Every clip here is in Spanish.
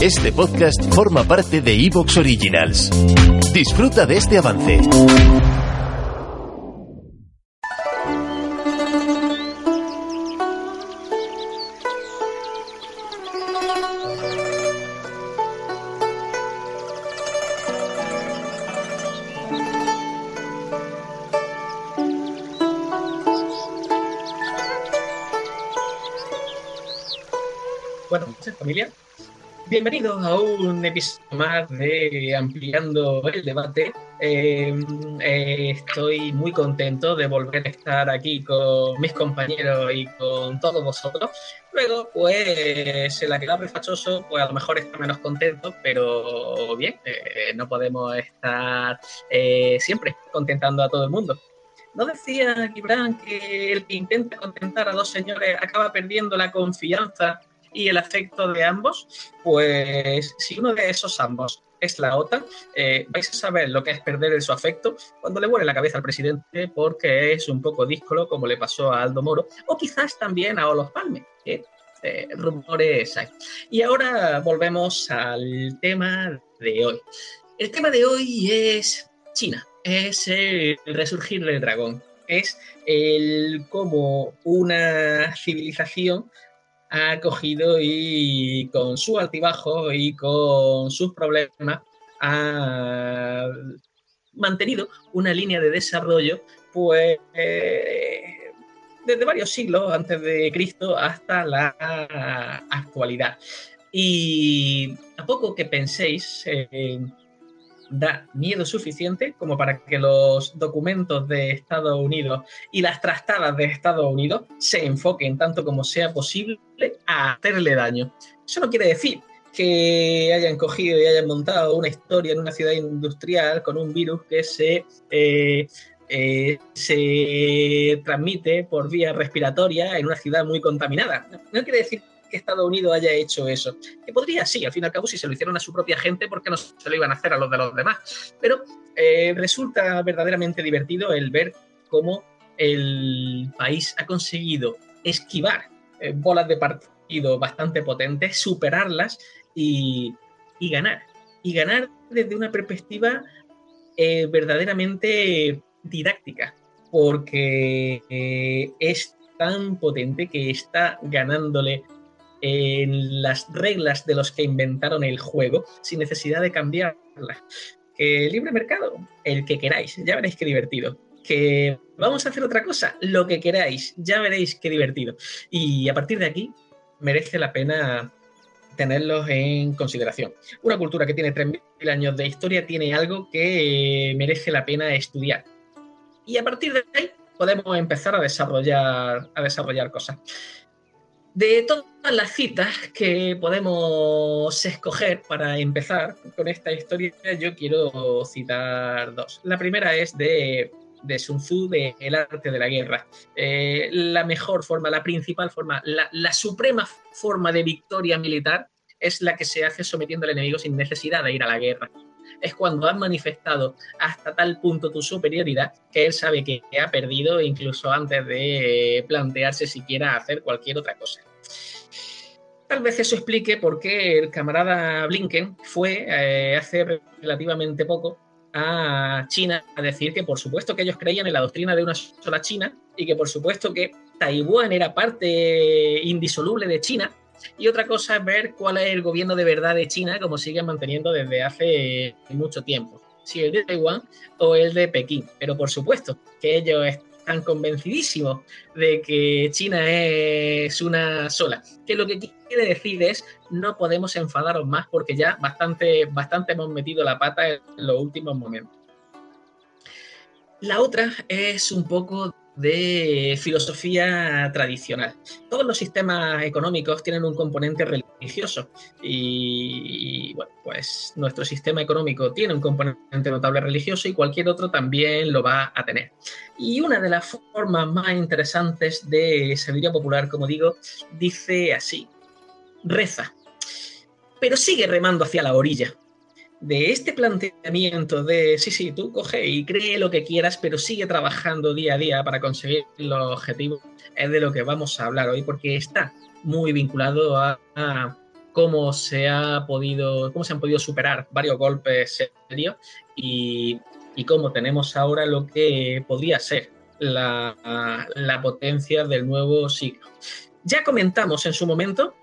Este podcast forma parte de Evox Originals. Disfruta de este avance. Familia, bienvenidos a un episodio más de Ampliando el Debate. Eh, eh, estoy muy contento de volver a estar aquí con mis compañeros y con todos vosotros. Luego, pues, el aquelarre fachoso, pues a lo mejor está menos contento, pero bien, eh, no podemos estar siempre contentando a todo el mundo. ¿No decía Gibran que el que intenta contentar a dos señores acaba perdiendo la confianza y el afecto de ambos, pues si uno de esos ambos es la OTAN, eh, vais a saber lo que es perder su afecto cuando le vuele la cabeza al presidente porque es un poco díscolo como le pasó a Aldo Moro o quizás también a Olof Palme. Eh, rumores hay. Y ahora volvemos al tema de hoy. El tema de hoy es China, es el resurgir del dragón, es el cómo una civilización ha cogido y con su altibajo y con sus problemas ha mantenido una línea de desarrollo pues desde varios siglos antes de Cristo hasta la actualidad. Y a poco que penséis en da miedo suficiente como para que los documentos de Estados Unidos y las trastadas de Estados Unidos se enfoquen tanto como sea posible a hacerle daño. Eso no quiere decir que hayan cogido y hayan montado una historia en una ciudad industrial con un virus que se, eh, eh, se transmite por vía respiratoria en una ciudad muy contaminada. No quiere decir que Estados Unidos haya hecho eso. Que podría, sí, al fin y al cabo, si se lo hicieron a su propia gente, porque no se lo iban a hacer a los de los demás? Pero eh, resulta verdaderamente divertido el ver cómo el país ha conseguido esquivar eh, bolas de partido bastante potentes, superarlas y, ganar. Y ganar desde una perspectiva eh, verdaderamente didáctica, porque es tan potente que está ganándole en las reglas de los que inventaron el juego sin necesidad de cambiarlas. Que libre mercado, el que queráis, ya veréis qué divertido. Que vamos a hacer otra cosa, lo que queráis, ya veréis qué divertido. Y a partir de aquí merece la pena tenerlos en consideración. Una cultura que tiene 3.000 años de historia tiene algo que merece la pena estudiar. Y a partir de ahí podemos empezar a desarrollar, a desarrollar cosas. De todas las citas que podemos escoger para empezar con esta historia, yo quiero citar dos. La primera es de, de Sun Tzu, de El arte de la guerra. Eh, la mejor forma, la principal forma, la, la suprema forma de victoria militar es la que se hace sometiendo al enemigo sin necesidad de ir a la guerra es cuando has manifestado hasta tal punto tu superioridad que él sabe que ha perdido incluso antes de plantearse siquiera hacer cualquier otra cosa. Tal vez eso explique por qué el camarada Blinken fue eh, hace relativamente poco a China a decir que por supuesto que ellos creían en la doctrina de una sola China y que por supuesto que Taiwán era parte indisoluble de China y otra cosa es ver cuál es el gobierno de verdad de China, como siguen manteniendo desde hace mucho tiempo. Si el de Taiwán o el de Pekín. Pero por supuesto que ellos están convencidísimos de que China es una sola. Que lo que quiere decir es no podemos enfadaros más porque ya bastante, bastante hemos metido la pata en los últimos momentos. La otra es un poco de filosofía tradicional. Todos los sistemas económicos tienen un componente religioso y, bueno, pues nuestro sistema económico tiene un componente notable religioso y cualquier otro también lo va a tener. Y una de las formas más interesantes de sabiduría popular, como digo, dice así, reza, pero sigue remando hacia la orilla de este planteamiento de, sí, sí, tú coge y cree lo que quieras, pero sigue trabajando día a día para conseguir los objetivos, es de lo que vamos a hablar hoy, porque está muy vinculado a, cómo se ha podido, cómo se han podido superar varios golpes serios y, y cómo tenemos ahora lo que podría ser la, la potencia del nuevo siglo. Ya comentamos en su momento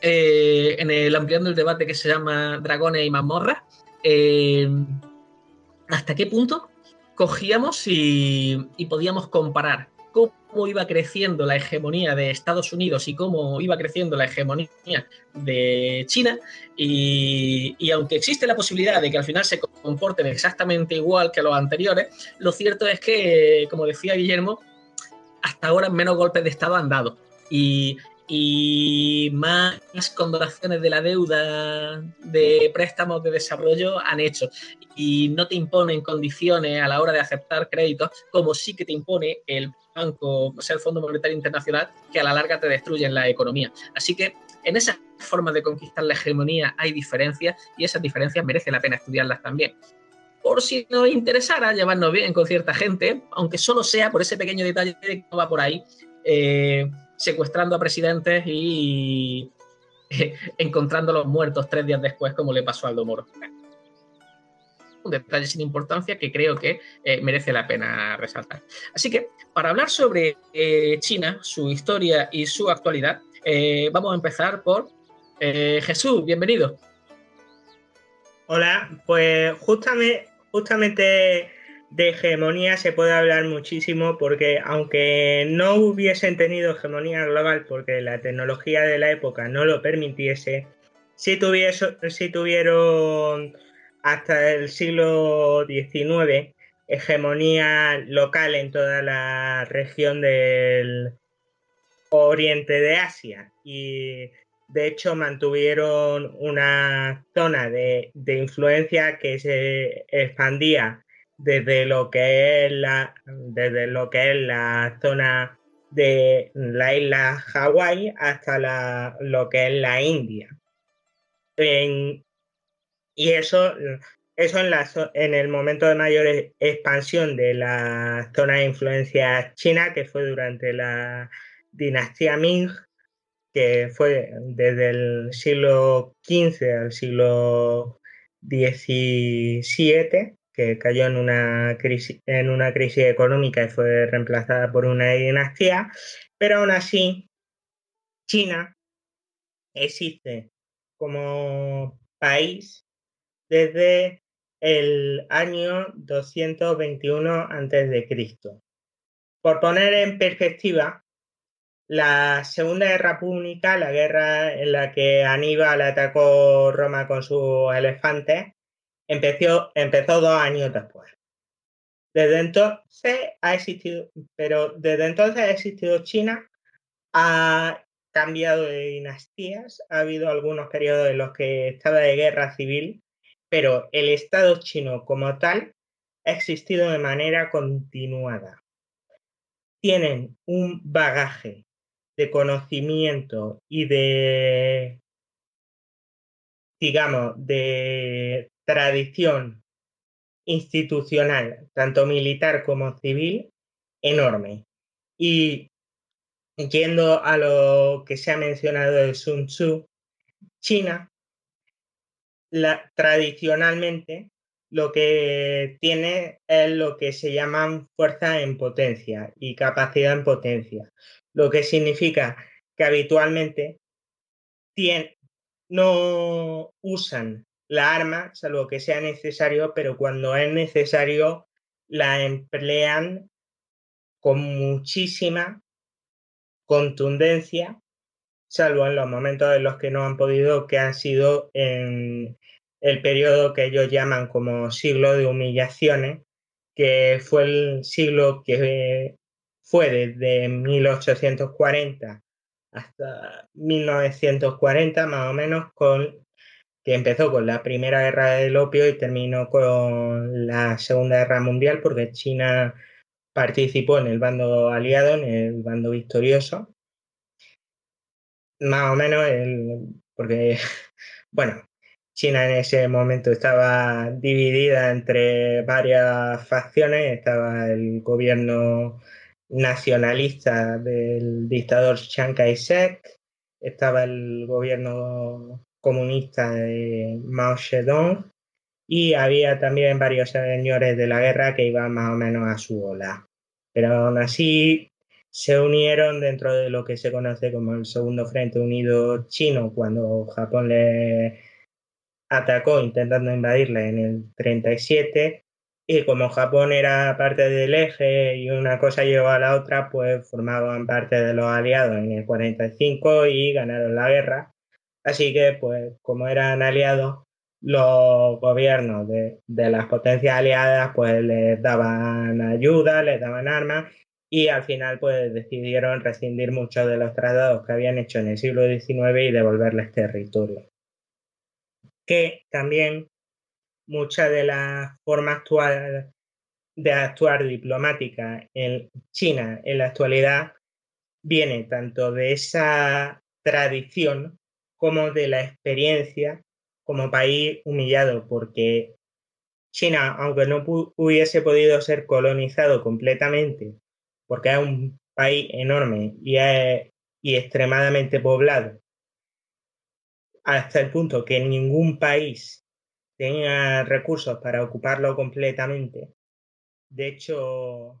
eh, en el ampliando el debate que se llama Dragones y mazmorras, eh, hasta qué punto cogíamos y, podíamos comparar cómo iba creciendo la hegemonía de Estados Unidos y cómo iba creciendo la hegemonía de China. Y, y, aunque existe la posibilidad de que al final se comporten exactamente igual que los anteriores, lo cierto es que, como decía Guillermo, hasta ahora menos golpes de Estado han dado. Y, y más condonaciones de la deuda de préstamos de desarrollo han hecho y no te imponen condiciones a la hora de aceptar créditos como sí que te impone el banco, o sea, el Fondo Monetario Internacional, que a la larga te destruyen la economía. Así que en esas formas de conquistar la hegemonía hay diferencias y esas diferencias merece la pena estudiarlas también. Por si nos interesara llevarnos bien con cierta gente, aunque solo sea por ese pequeño detalle que no va por ahí, eh, secuestrando a presidentes y encontrando los muertos tres días después, como le pasó a Aldo Moro. Un detalle sin importancia que creo que eh, merece la pena resaltar. Así que, para hablar sobre eh, China, su historia y su actualidad, vamos a empezar por Jesús, bienvenido. Hola, pues justamente de hegemonía se puede hablar muchísimo porque aunque no hubiesen tenido hegemonía global porque la tecnología de la época no lo permitiese, sí, tuvieron hasta el siglo XIX hegemonía local en toda la región del oriente de Asia y de hecho mantuvieron una zona de, de influencia que se expandía desde lo que es la, desde lo que es la zona de la isla Hawái hasta la, lo que es la India. y eso, eso en, la, en el momento de mayor expansión de la zona de influencia china, que fue durante la dinastía Ming, que fue desde el siglo XV al siglo XVII, que cayó en una, crisis, en una crisis económica y fue reemplazada por una dinastía, pero aún así China existe como país desde el año 221 a.C. Por poner en perspectiva, la Segunda Guerra Pública, la guerra en la que Aníbal atacó Roma con sus elefantes, empezó, empezó dos años después. Desde entonces ha existido, pero desde entonces ha existido China, ha cambiado de dinastías, ha habido algunos periodos en los que estaba de guerra civil, pero el Estado chino como tal ha existido de manera continuada. Tienen un bagaje de conocimiento y de, digamos, de tradición institucional, tanto militar como civil, enorme. Y yendo a lo que se ha mencionado de Sun Tzu, China tradicionalmente lo que tiene es lo que se llaman fuerza en potencia y capacidad en potencia, lo que significa que habitualmente no usan la arma, salvo que sea necesario, pero cuando es necesario la emplean con muchísima contundencia, salvo en los momentos en los que no han podido, que han sido en el periodo que ellos llaman como siglo de humillaciones, que fue el siglo que fue desde 1840 hasta 1940 más o menos con que empezó con la primera guerra del opio y terminó con la segunda guerra mundial porque China participó en el bando aliado, en el bando victorioso. Más o menos, porque, bueno, China en ese momento estaba dividida entre varias facciones, estaba el gobierno nacionalista del dictador Chiang Kai-shek, estaba el gobierno comunista de Mao Zedong y había también varios señores de la guerra que iban más o menos a su ola. Pero aún así se unieron dentro de lo que se conoce como el Segundo Frente Unido Chino cuando Japón le atacó intentando invadirle en el 37 y como Japón era parte del eje y una cosa llevó a la otra, pues formaban parte de los aliados en el 45 y ganaron la guerra. Así que, pues, como eran aliados, los gobiernos de, las potencias aliadas, pues les daban ayuda, les daban armas y al final, pues, decidieron rescindir muchos de los tratados que habían hecho en el siglo XIX y devolverles territorio. Que también mucha de la forma actual de actuar diplomática en China en la actualidad viene tanto de esa tradición como de la experiencia como país humillado, porque China, aunque no hubiese podido ser colonizado completamente, porque es un país enorme y, y extremadamente poblado, hasta el punto que ningún país tenía recursos para ocuparlo completamente. De hecho,